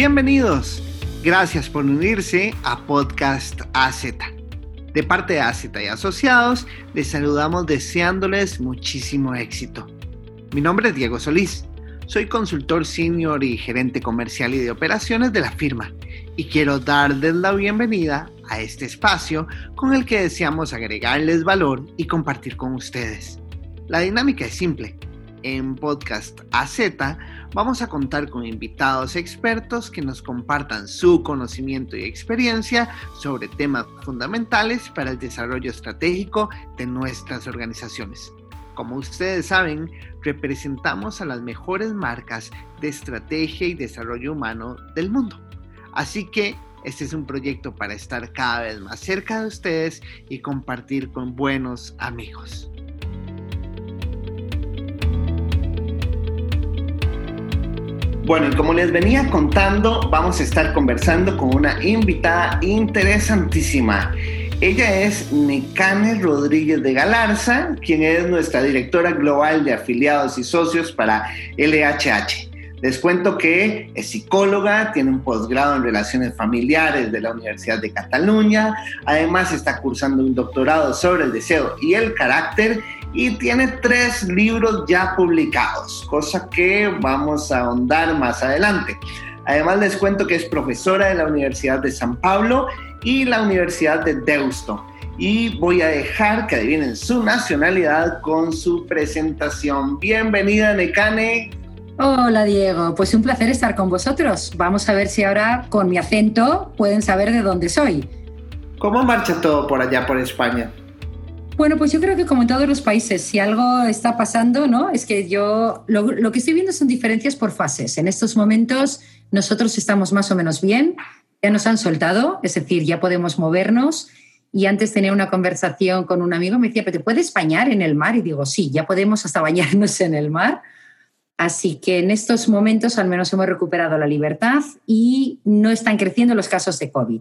Bienvenidos. Gracias por unirse a Podcast AZ. De parte de AZ y Asociados, les saludamos deseándoles muchísimo éxito. Mi nombre es Diego Solís. Soy consultor senior y gerente comercial y de operaciones de la firma y quiero darles la bienvenida a este espacio con el que deseamos agregarles valor y compartir con ustedes. La dinámica es simple. En Podcast AZ vamos a contar con invitados expertos que nos compartan su conocimiento y experiencia sobre temas fundamentales para el desarrollo estratégico de nuestras organizaciones. Como ustedes saben, representamos a las mejores marcas de estrategia y desarrollo humano del mundo. Así que este es un proyecto para estar cada vez más cerca de ustedes y compartir con buenos amigos. Bueno, y como les venía contando, vamos a estar conversando con una invitada interesantísima. Ella es Necane Rodríguez de Galarza, quien es nuestra directora global de afiliados y socios para LHH. Les cuento que es psicóloga, tiene un posgrado en relaciones familiares de la Universidad de Cataluña, además está cursando un doctorado sobre el deseo y el carácter y tiene tres libros ya publicados, cosa que vamos a ahondar más adelante. Además les cuento que es profesora de la Universidad de San Pablo y la Universidad de Deusto. Y voy a dejar que adivinen su nacionalidad con su presentación. Bienvenida, Necane. Hola Diego, pues un placer estar con vosotros. Vamos a ver si ahora con mi acento pueden saber de dónde soy. ¿Cómo marcha todo por allá, por España? Bueno, pues yo creo que como en todos los países, si algo está pasando, ¿no? Es que yo lo, lo, que estoy viendo son diferencias por fases. En estos momentos nosotros estamos más o menos bien, ya nos han soltado, es decir, ya podemos movernos. Y antes tenía una conversación con un amigo, me decía, ¿pero te puedes bañar en el mar? Y digo, sí, ya podemos hasta bañarnos en el mar. Así que en estos momentos al menos hemos recuperado la libertad y no están creciendo los casos de COVID.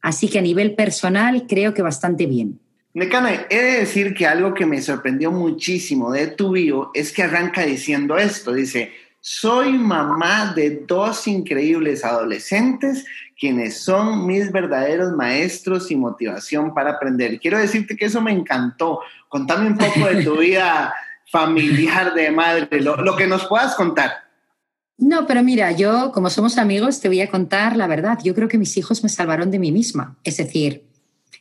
Así que a nivel personal creo que bastante bien. Necana, he de decir que algo que me sorprendió muchísimo de tu bio es que arranca diciendo esto, dice, soy mamá de dos increíbles adolescentes quienes son mis verdaderos maestros y motivación para aprender. Quiero decirte que eso me encantó. Contame un poco de tu vida familiar de madre, lo, lo que nos puedas contar. No, pero mira, yo como somos amigos te voy a contar la verdad. Yo creo que mis hijos me salvaron de mí misma. Es decir,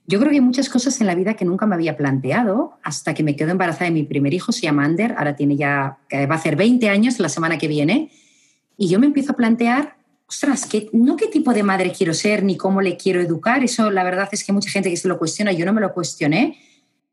yo creo que hay muchas cosas en la vida que nunca me había planteado hasta que me quedo embarazada de mi primer hijo, se llama Ander, ahora tiene ya, va a hacer 20 años la semana que viene, y yo me empiezo a plantear, ostras, que, no qué tipo de madre quiero ser ni cómo le quiero educar, eso la verdad es que mucha gente que se lo cuestiona, yo no me lo cuestioné,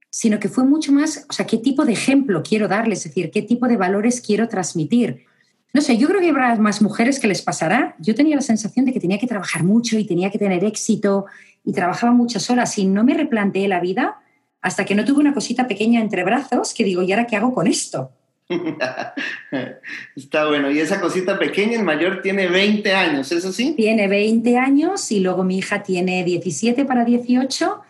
sino que fue mucho más, o sea, qué tipo de ejemplo quiero darles, es decir, qué tipo de valores quiero transmitir. No sé, yo creo que habrá más mujeres que les pasará. Yo tenía la sensación de que tenía que trabajar mucho y tenía que tener éxito y trabajaba muchas horas y no me replanteé la vida hasta que no tuve una cosita pequeña entre brazos que digo, ¿y ahora qué hago con esto? Está bueno. Y esa cosita pequeña, el mayor tiene 20 años, ¿eso sí? Tiene 20 años y luego mi hija tiene 17 para 18.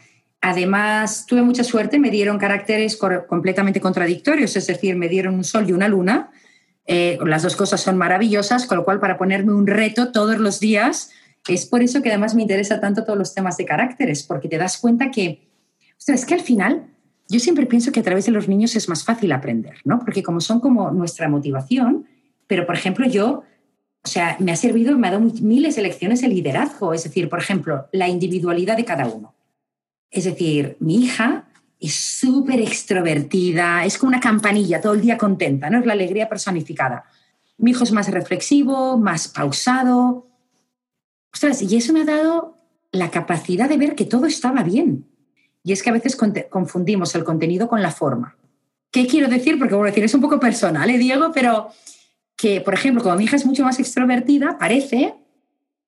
Además, tuve mucha suerte, me dieron caracteres completamente contradictorios, es decir, me dieron un sol y una luna. Eh, las dos cosas son maravillosas, con lo cual para ponerme un reto todos los días, es por eso que además me interesa tanto todos los temas de caracteres, porque te das cuenta que, o sea, es que al final yo siempre pienso que a través de los niños es más fácil aprender, ¿no? Porque como son como nuestra motivación, pero por ejemplo yo, o sea, me ha servido, me ha dado miles de lecciones de liderazgo, es decir, por ejemplo, la individualidad de cada uno. Es decir, mi hija es súper extrovertida, es como una campanilla, todo el día contenta, ¿no? Es la alegría personificada. Mi hijo es más reflexivo, más pausado, Ostras, y eso me ha dado la capacidad de ver que todo estaba bien. Y es que a veces confundimos el contenido con la forma. ¿Qué quiero decir? Porque, bueno, decir, es un poco personal, ¿eh, Diego? Pero que, por ejemplo, como mi hija es mucho más extrovertida, parece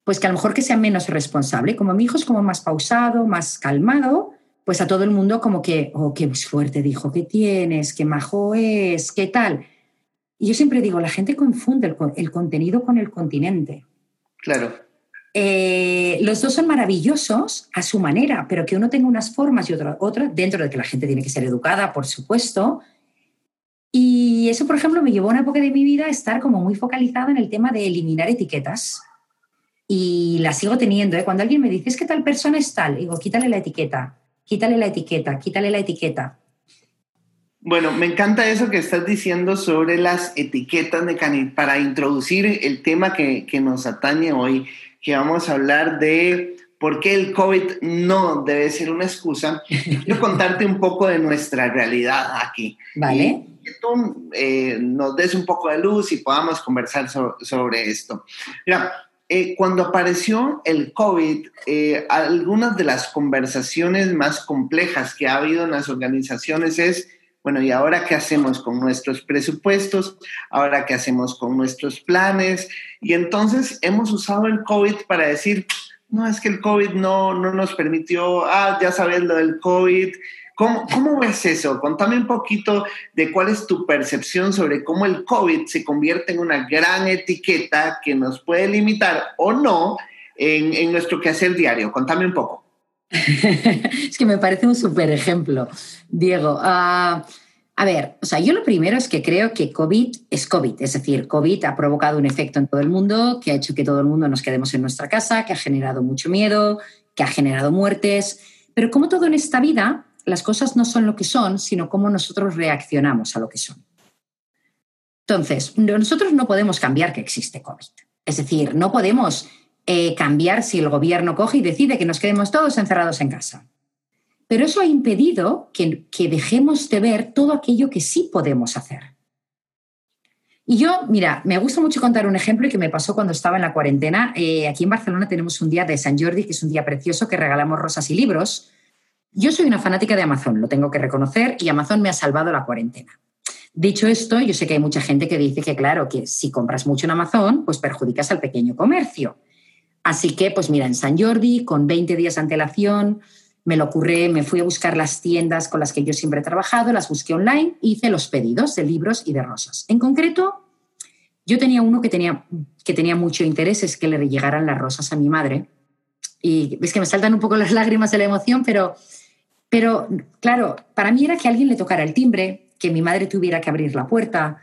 pues que a lo mejor que sea menos responsable. Como mi hijo es como más pausado, más calmado, pues a todo el mundo como que, oh, qué fuerte dijo, ¿qué tienes? ¿Qué majo es? ¿Qué tal? Y yo siempre digo, la gente confunde el, el contenido con el continente. Claro. Eh, los dos son maravillosos a su manera, pero que uno tenga unas formas y otra, otra, dentro de que la gente tiene que ser educada, por supuesto. Y eso, por ejemplo, me llevó a una época de mi vida a estar como muy focalizada en el tema de eliminar etiquetas. y la sigo teniendo. ¿eh? Cuando alguien me dice, es que tal persona es tal, digo, quítale la etiqueta, quítale la etiqueta, quítale la etiqueta. Bueno, me encanta eso que estás diciendo sobre las etiquetas de para introducir el tema que, que nos atañe hoy, que vamos a hablar de por qué el COVID no debe ser una excusa. Quiero contarte un poco de nuestra realidad aquí. Vale. Y que tú eh, nos des un poco de luz y podamos conversar sobre esto. Mira, eh, cuando apareció el COVID, eh, algunas de las conversaciones más complejas que ha habido en las organizaciones es, bueno, ¿y ahora qué hacemos con nuestros presupuestos? ¿Ahora qué hacemos con nuestros planes? Y entonces hemos usado el COVID para decir, no, es que el COVID no, no nos permitió, ah, ya sabes lo del COVID. ¿Cómo, ¿Cómo ves eso? Contame un poquito de cuál es tu percepción sobre cómo el COVID se convierte en una gran etiqueta que nos puede limitar o no en, en nuestro quehacer diario. Contame un poco. es que me parece un súper ejemplo, Diego. Uh, a ver, o sea, yo lo primero es que creo que COVID es COVID, es decir, COVID ha provocado un efecto en todo el mundo que ha hecho que todo el mundo nos quedemos en nuestra casa, que ha generado mucho miedo, que ha generado muertes, pero como todo en esta vida, las cosas no son lo que son, sino cómo nosotros reaccionamos a lo que son. Entonces, nosotros no podemos cambiar que existe COVID. Es decir, no podemos eh, cambiar si el gobierno coge y decide que nos quedemos todos encerrados en casa. Pero eso ha impedido que, dejemos de ver todo aquello que sí podemos hacer. Y yo, mira, me gusta mucho contar un ejemplo que me pasó cuando estaba en la cuarentena. Eh, aquí en Barcelona tenemos un día de San Jordi, que es un día precioso, que regalamos rosas y libros. Yo soy una fanática de Amazon, lo tengo que reconocer, y Amazon me ha salvado la cuarentena. Dicho esto, yo sé que hay mucha gente que dice que, claro, que si compras mucho en Amazon, pues perjudicas al pequeño comercio. Así que, pues mira, en San Jordi, con 20 días de antelación, me lo ocurre, me fui a buscar las tiendas con las que yo siempre he trabajado, las busqué online, hice los pedidos de libros y de rosas. En concreto, yo tenía uno que tenía, que tenía mucho interés, es que le llegaran las rosas a mi madre. Y es que me saltan un poco las lágrimas de la emoción, pero, pero claro, para mí era que alguien le tocara el timbre, que mi madre tuviera que abrir la puerta,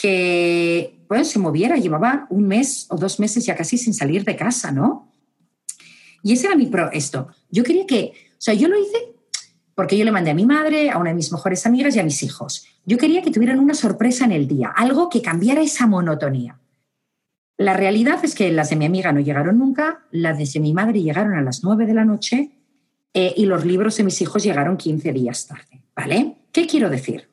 que bueno, se moviera, llevaba un mes o dos meses ya casi sin salir de casa, ¿no? Y ese era mi pro, esto. Yo quería que, o sea, yo lo hice porque yo le mandé a mi madre, a una de mis mejores amigas y a mis hijos. Yo quería que tuvieran una sorpresa en el día, algo que cambiara esa monotonía. La realidad es que las de mi amiga no llegaron nunca, las de mi madre llegaron a las 9 de la noche eh, y los libros de mis hijos llegaron 15 días tarde. ¿Vale? ¿Qué quiero decir?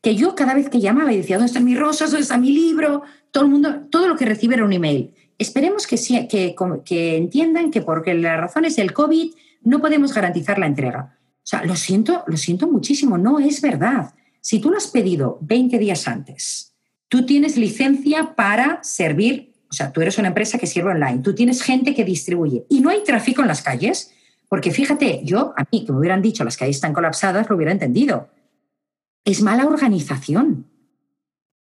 Que yo cada vez que llamaba y decía, ¿dónde están mis rosas? ¿Dónde está mi libro? Todo el mundo, todo lo que recibe era un email. Esperemos que, que, que entiendan que porque la razón es el COVID, no podemos garantizar la entrega. O sea, lo siento, lo siento muchísimo, no es verdad. Si tú lo has pedido 20 días antes, tú tienes licencia para servir, o sea, tú eres una empresa que sirve online, tú tienes gente que distribuye y no hay tráfico en las calles, porque fíjate, yo a mí que me hubieran dicho las calles están colapsadas, lo hubiera entendido. Es mala organización.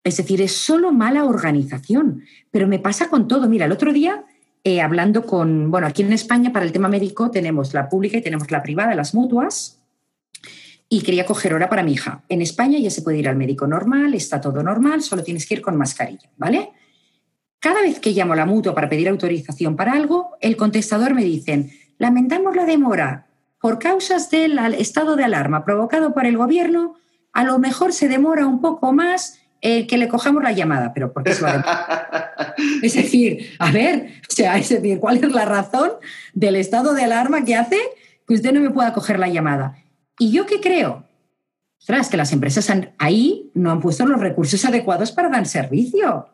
Es decir, es solo mala organización. Pero me pasa con todo. Mira, el otro día, eh, hablando con, bueno, aquí en España para el tema médico tenemos la pública y tenemos la privada, las mutuas, y quería coger hora para mi hija. En España ya se puede ir al médico normal, está todo normal, solo tienes que ir con mascarilla, ¿vale? Cada vez que llamo a la mutua para pedir autorización para algo, el contestador me dice, lamentamos la demora. Por causas del estado de alarma provocado por el gobierno, a lo mejor se demora un poco más eh, que le cojamos la llamada, pero ¿por qué se va Es decir, a ver, o sea, es decir, ¿cuál es la razón del estado de alarma que hace que usted no me pueda coger la llamada? ¿Y yo qué creo? Ostras, que las empresas ahí no han puesto los recursos adecuados para dar servicio.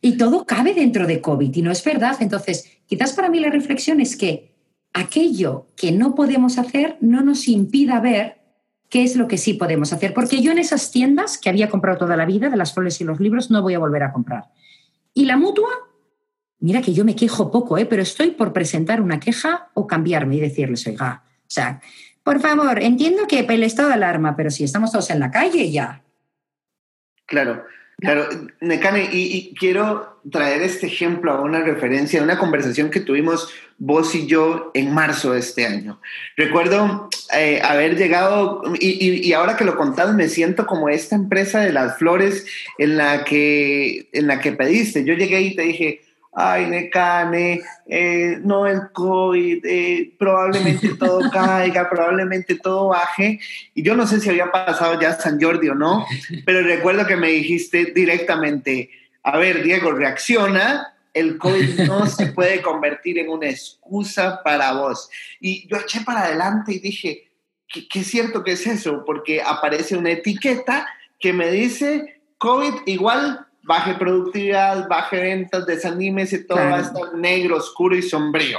Y todo cabe dentro de COVID y no es verdad. Entonces, quizás para mí la reflexión es que aquello que no podemos hacer no nos impida ver qué es lo que sí podemos hacer. Porque yo en esas tiendas que había comprado toda la vida, de las flores y los libros, no voy a volver a comprar. Y la mutua, mira que yo me quejo poco, ¿eh? pero estoy por presentar una queja o cambiarme y decirles, oiga, o sea, por favor, entiendo que el estado de alarma, pero si estamos todos en la calle ya. Claro, Claro, Necane, y, quiero traer este ejemplo a una referencia, a una conversación que tuvimos vos y yo en marzo de este año. Recuerdo eh, haber llegado, y, ahora que lo contás, me siento como esta empresa de las flores en la, que, en la que pediste. Yo llegué y te dije, ay, Necane, eh, no el COVID, eh, probablemente todo caiga, probablemente todo baje. Y yo no sé si había pasado ya San Jordi o no, pero recuerdo que me dijiste directamente, a ver, Diego, reacciona, el COVID no se puede convertir en una excusa para vos. Y yo eché para adelante y dije, ¿qué, qué es cierto que es eso? Porque aparece una etiqueta que me dice COVID igual baje productividad, baje ventas, desanímese, todo va a estar negro, oscuro y sombrío.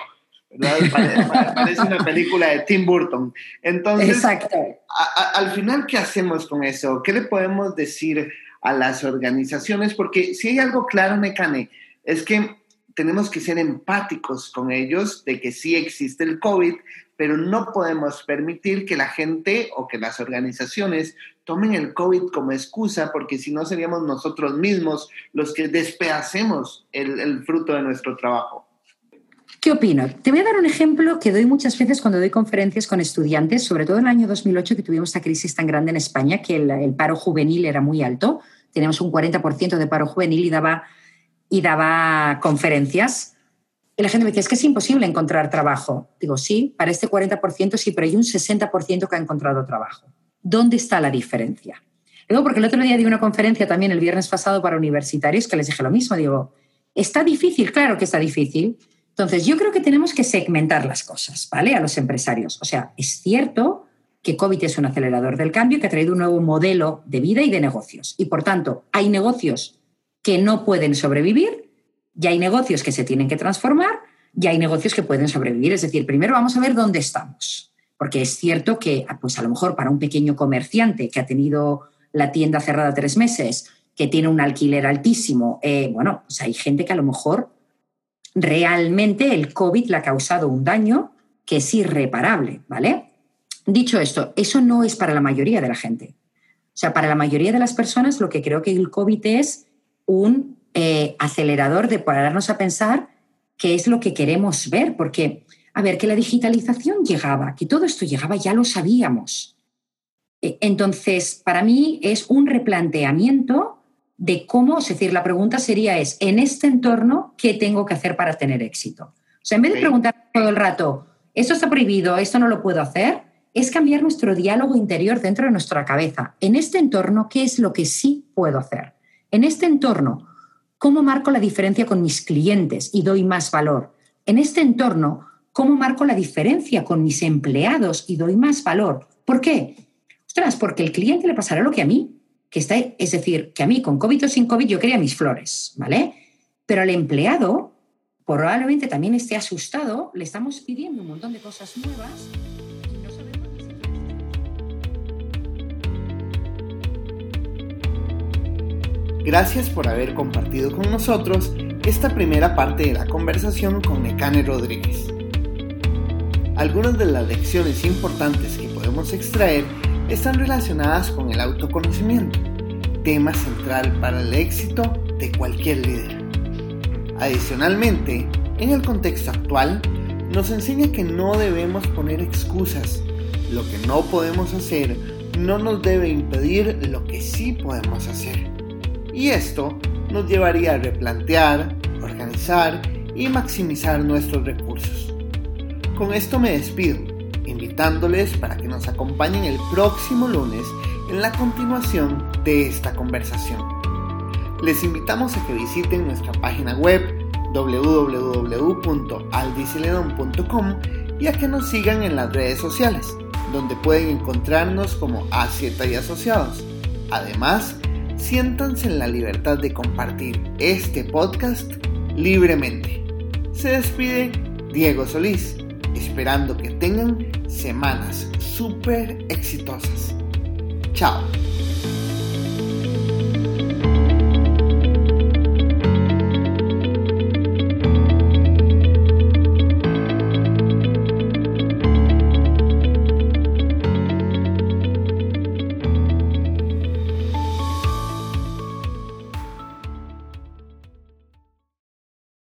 Parece una película de Tim Burton. Entonces, al final, ¿qué hacemos con eso? ¿Qué le podemos decir a las organizaciones? Porque si hay algo claro, Mecane, es que tenemos que ser empáticos con ellos de que sí existe el COVID, pero no podemos permitir que la gente o que las organizaciones tomen el COVID como excusa, porque si no seríamos nosotros mismos los que despedacemos el, fruto de nuestro trabajo. ¿Qué opino? Te voy a dar un ejemplo que doy muchas veces cuando doy conferencias con estudiantes, sobre todo en el año 2008 que tuvimos esta crisis tan grande en España, que el, el paro juvenil era muy alto, teníamos un 40% de paro juvenil y daba, y daba conferencias y la gente me dice, es que es imposible encontrar trabajo. Digo, sí, para este 40% sí, pero hay un 60% que ha encontrado trabajo. ¿Dónde está la diferencia? Luego, porque el otro día di una conferencia también el viernes pasado para universitarios que les dije lo mismo. Digo, está difícil, claro que está difícil. Entonces, yo creo que tenemos que segmentar las cosas, ¿vale? A los empresarios. O sea, es cierto que COVID es un acelerador del cambio que ha traído un nuevo modelo de vida y de negocios. Y por tanto, hay negocios que no pueden sobrevivir ya hay negocios que se tienen que transformar, ya hay negocios que pueden sobrevivir. Es decir, primero vamos a ver dónde estamos. Porque es cierto que, pues a lo mejor para un pequeño comerciante que ha tenido la tienda cerrada tres meses, que tiene un alquiler altísimo, eh, bueno, pues hay gente que a lo mejor realmente el COVID le ha causado un daño que es irreparable, ¿vale? Dicho esto, eso no es para la mayoría de la gente. O sea, para la mayoría de las personas lo que creo que el COVID es un eh, acelerador de pararnos a pensar qué es lo que queremos ver, porque, a ver, que la digitalización llegaba, que todo esto llegaba, ya lo sabíamos. Eh, entonces, para mí es un replanteamiento de cómo, es decir, la pregunta sería es, en este entorno, ¿qué tengo que hacer para tener éxito? O sea, en vez de preguntar todo el rato, esto está prohibido, esto no lo puedo hacer, es cambiar nuestro diálogo interior dentro de nuestra cabeza. En este entorno, ¿qué es lo que sí puedo hacer? En este entorno, ¿Cómo marco la diferencia con mis clientes y doy más valor? En este entorno, ¿cómo marco la diferencia con mis empleados y doy más valor? ¿Por qué? Ostras, porque el cliente le pasará lo que a mí, que está, es decir, que a mí con COVID o sin COVID yo quería mis flores, ¿vale? Pero al empleado probablemente también esté asustado, le estamos pidiendo un montón de cosas nuevas Gracias por haber compartido con nosotros esta primera parte de la conversación con Necane Rodríguez. Algunas de las lecciones importantes que podemos extraer están relacionadas con el autoconocimiento, tema central para el éxito de cualquier líder. Adicionalmente, en el contexto actual, nos enseña que no debemos poner excusas. Lo que no podemos hacer no nos debe impedir lo que sí podemos hacer y esto nos llevaría a replantear, organizar y maximizar nuestros recursos. Con esto me despido, invitándoles para que nos acompañen el próximo lunes en la continuación de esta conversación. Les invitamos a que visiten nuestra página web www.aldiciledon.com y a que nos sigan en las redes sociales, donde pueden encontrarnos como a y Asociados. Además, siéntanse en la libertad de compartir este podcast libremente. Se despide Diego Solís, esperando que tengan semanas súper exitosas. Chao.